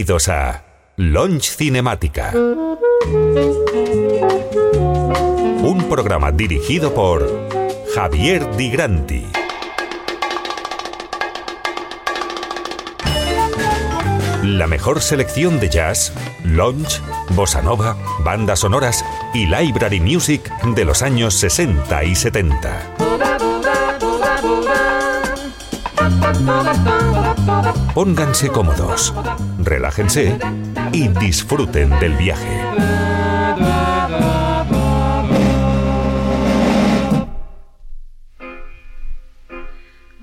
Bienvenidos a Launch Cinemática. Un programa dirigido por Javier Di Granti. La mejor selección de jazz, lounge, bossa nova, bandas sonoras y library music de los años 60 y 70. Pónganse cómodos, relájense y disfruten del viaje.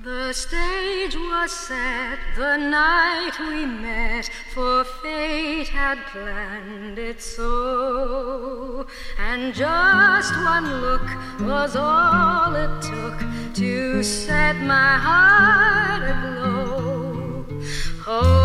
The stage was set the night we met, for fate had planned it so. And just one look was all it took to set my heart aglow. Wholeheartedly,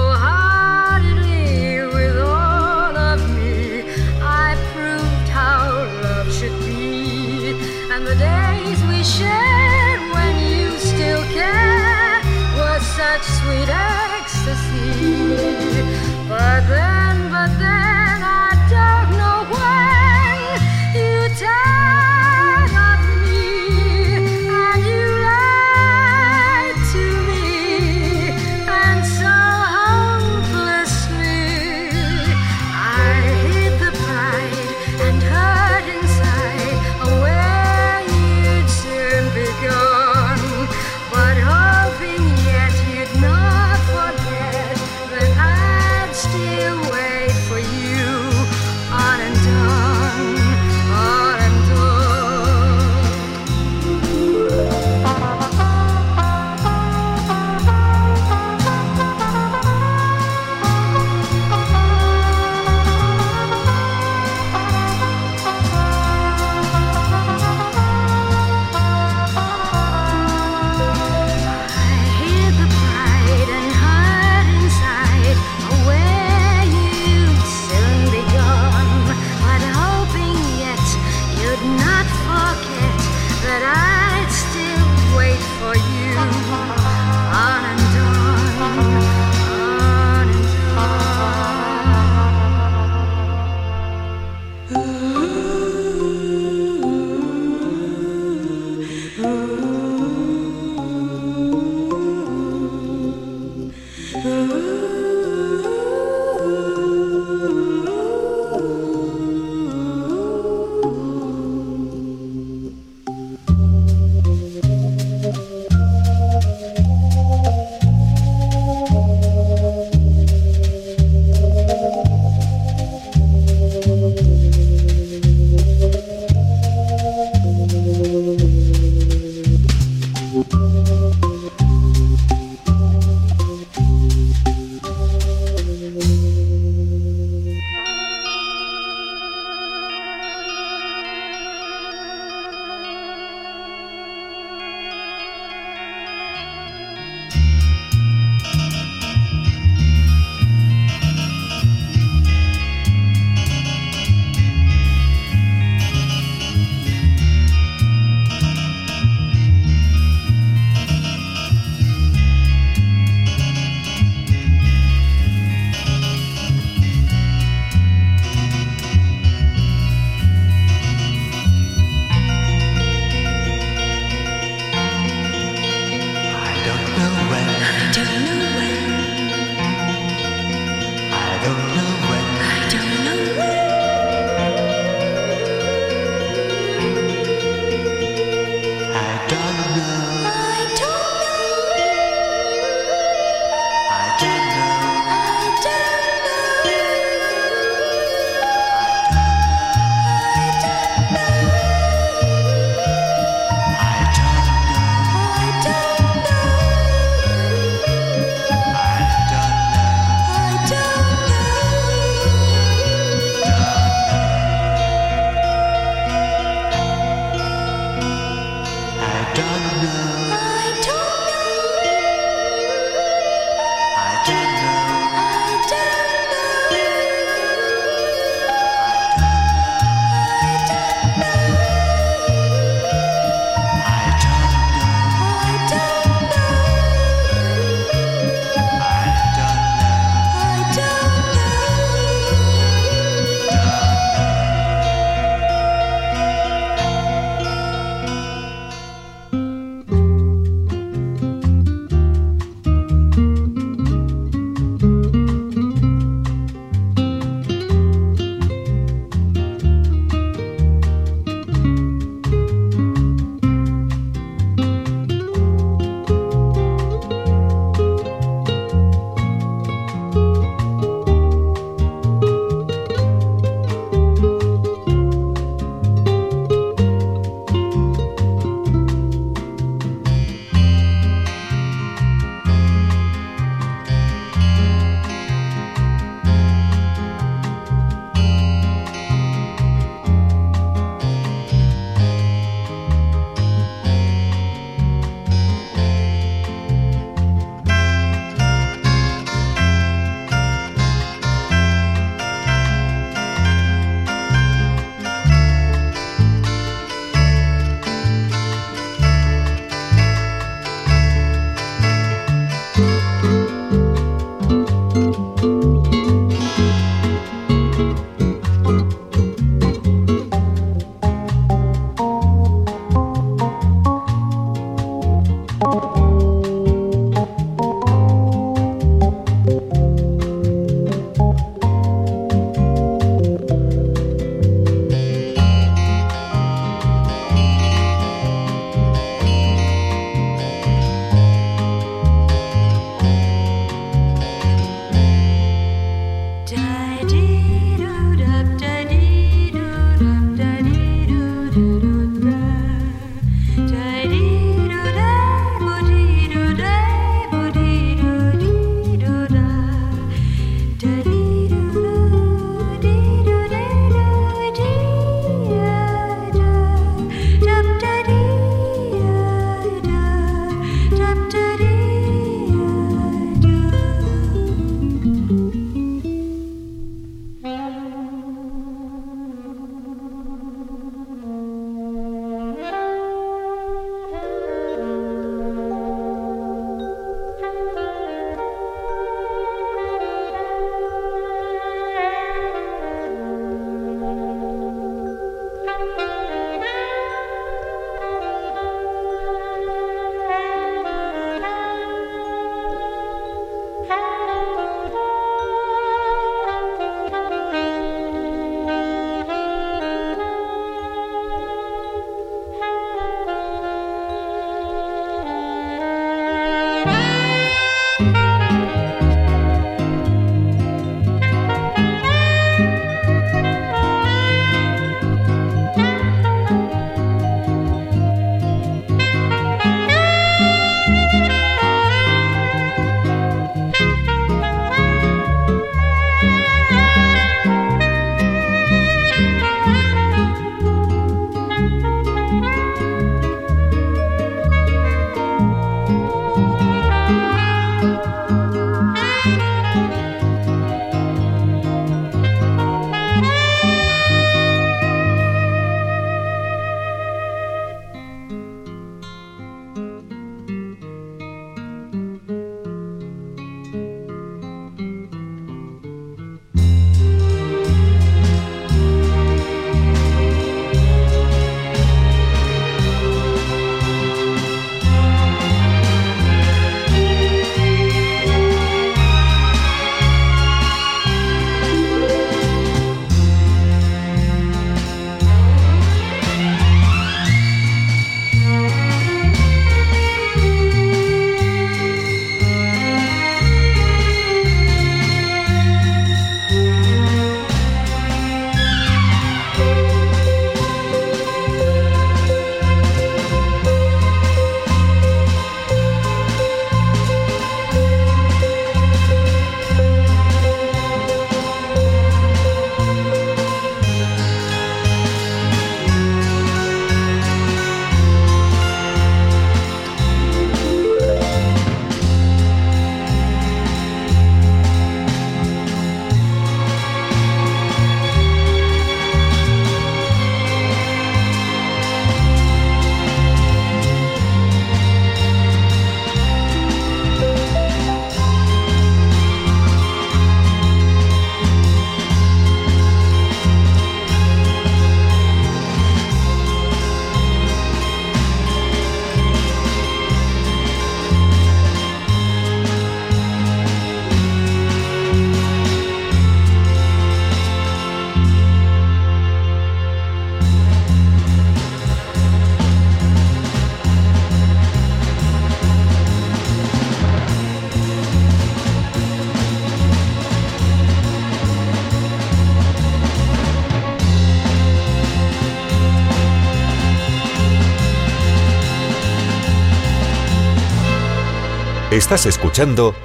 Estás escuchando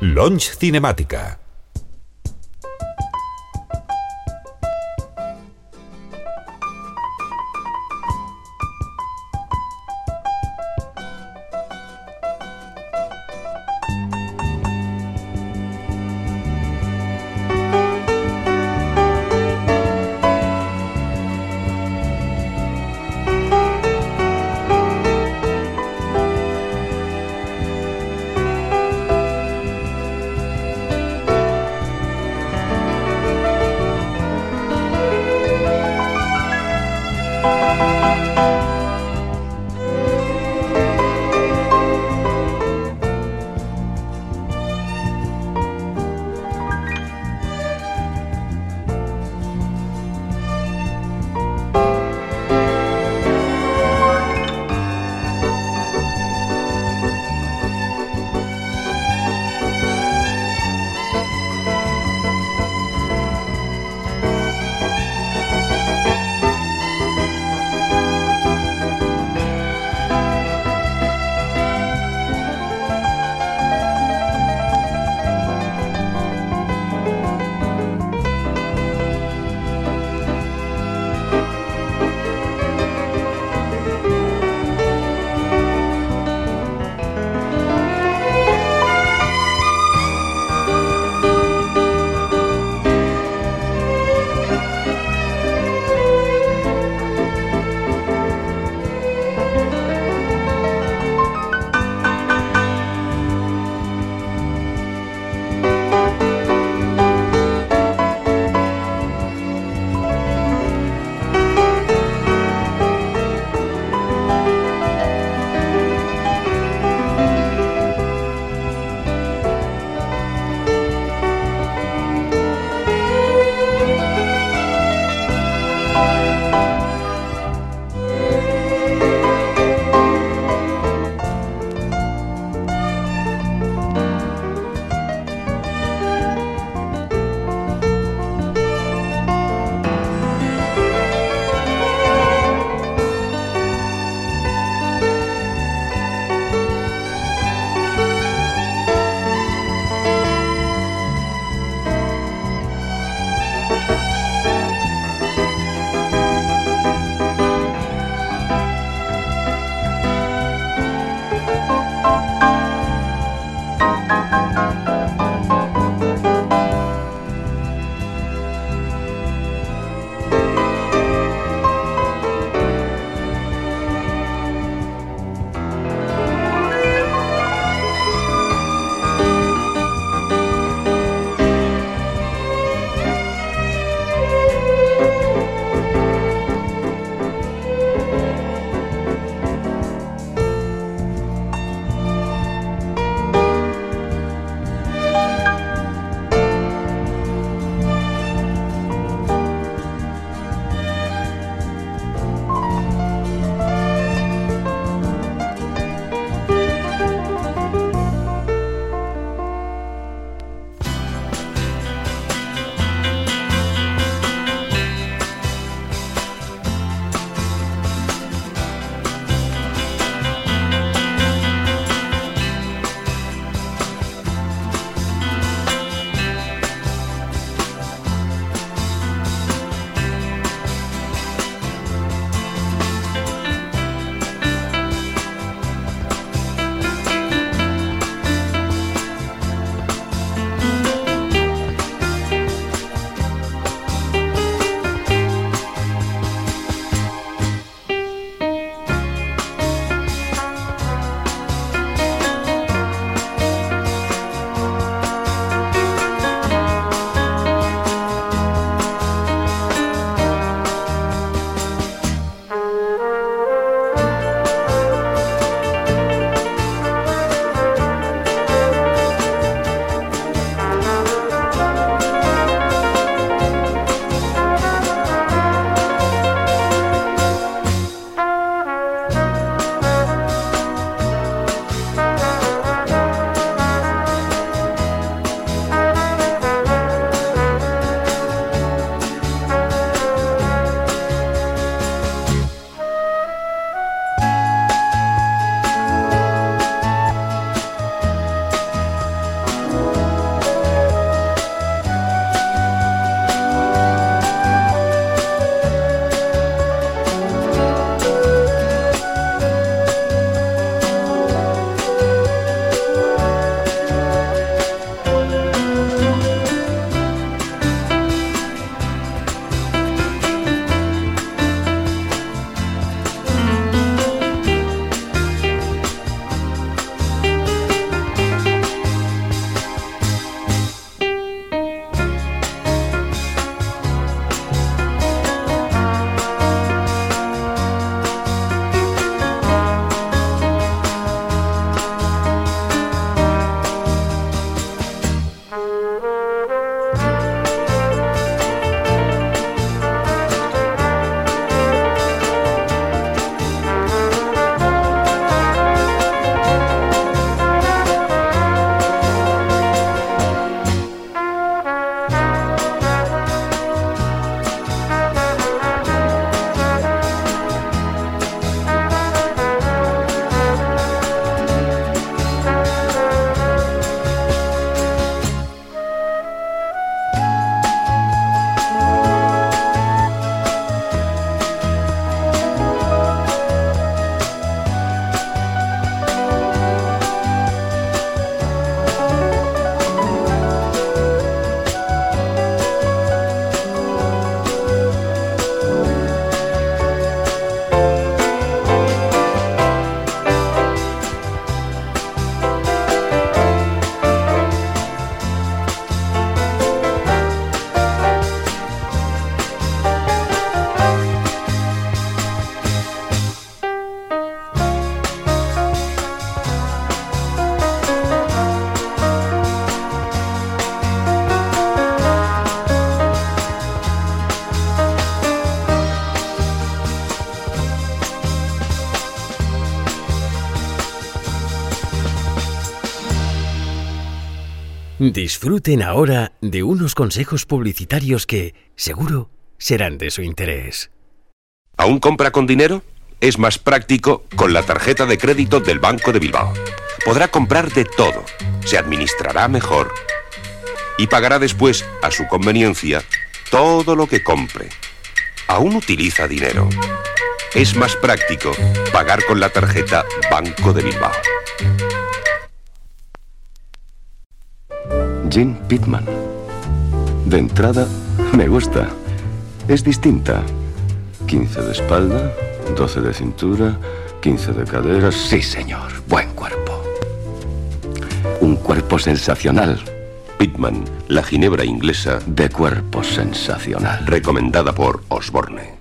Launch Cinemática. Disfruten ahora de unos consejos publicitarios que, seguro, serán de su interés. ¿Aún compra con dinero? Es más práctico con la tarjeta de crédito del Banco de Bilbao. Podrá comprar de todo, se administrará mejor y pagará después, a su conveniencia, todo lo que compre. ¿Aún utiliza dinero? Es más práctico pagar con la tarjeta Banco de Bilbao. Jean Pittman. De entrada, me gusta. Es distinta. 15 de espalda, 12 de cintura, 15 de caderas. Sí, señor. Buen cuerpo. Un cuerpo sensacional. Pittman, la ginebra inglesa De cuerpo sensacional. recomendada por Osborne.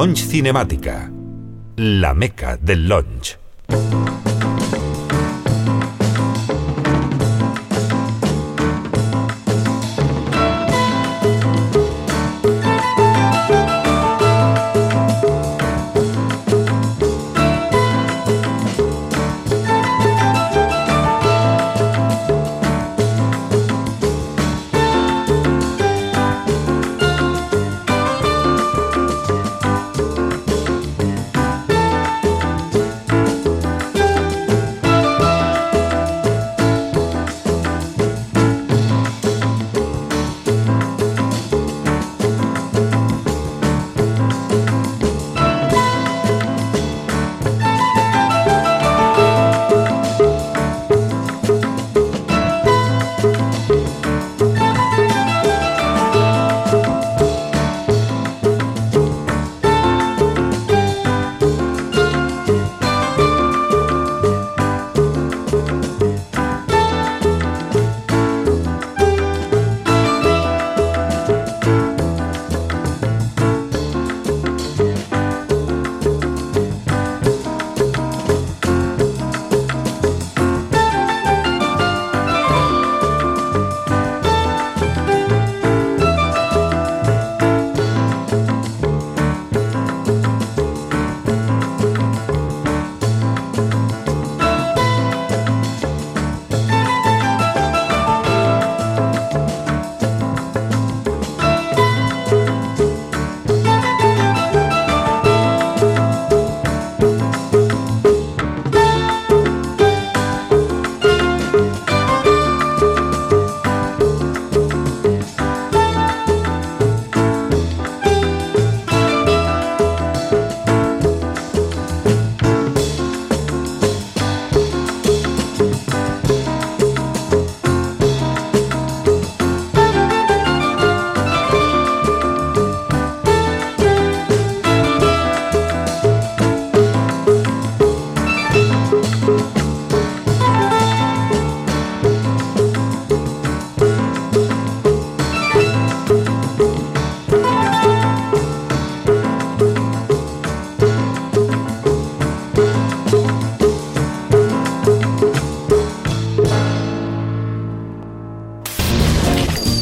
Lounge Cinemática. La meca del lounge.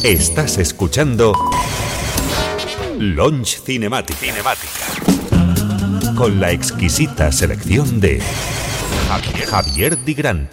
Estás escuchando Launch Cinematic. Cinemática. Con la exquisita selección de Javier Di Grandi.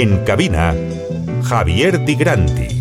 En cabina, Javier Di Grandi.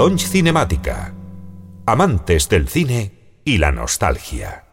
Launch Cinemática. Amantes del cine y la nostalgia.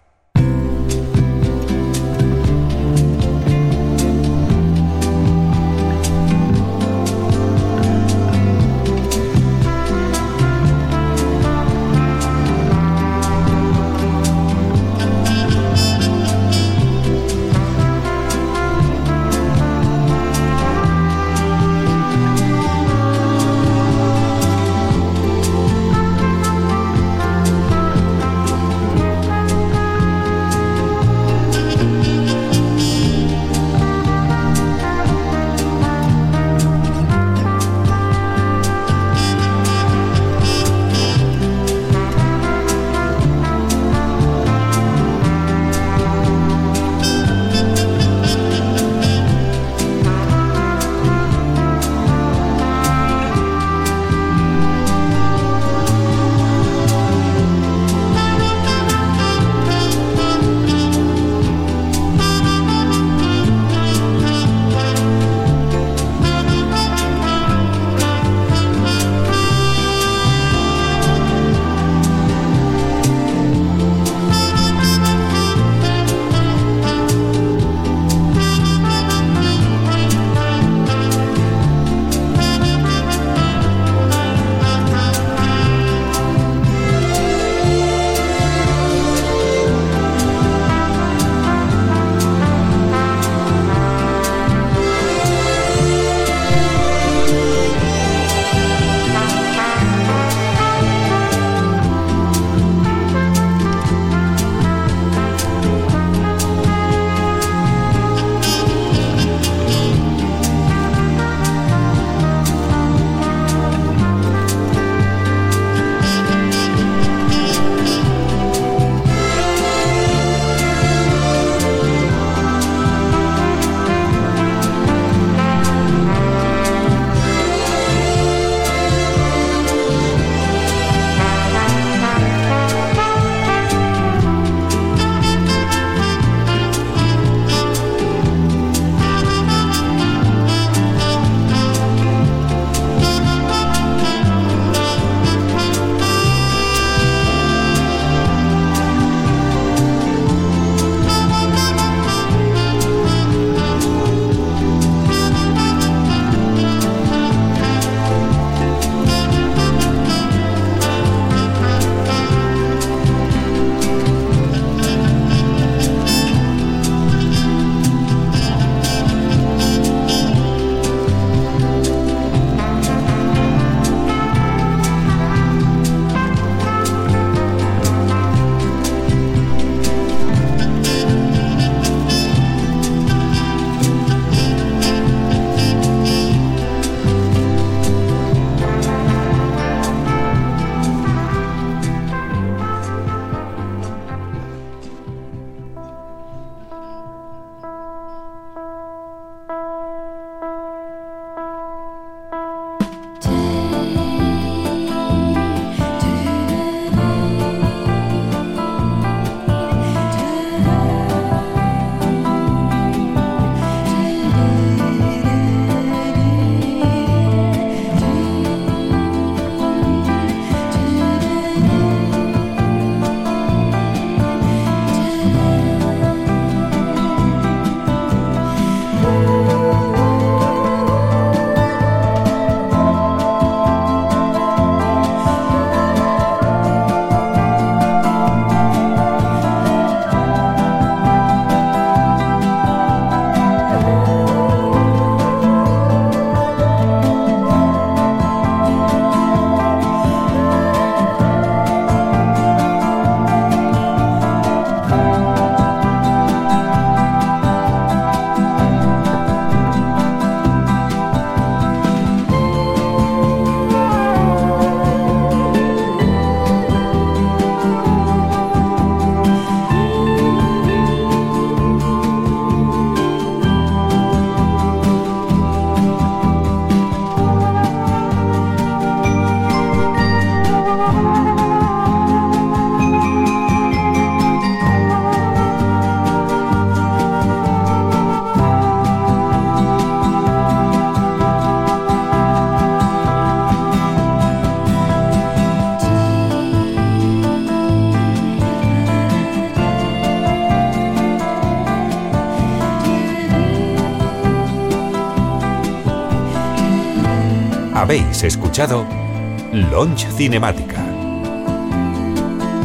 Launch Cinemática.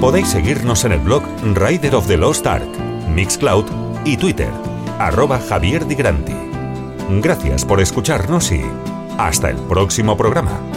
Podéis seguirnos en el blog Rider of the Lost Ark, Mixcloud y Twitter, arroba Javier Di Granti. Gracias por escucharnos y hasta el próximo programa.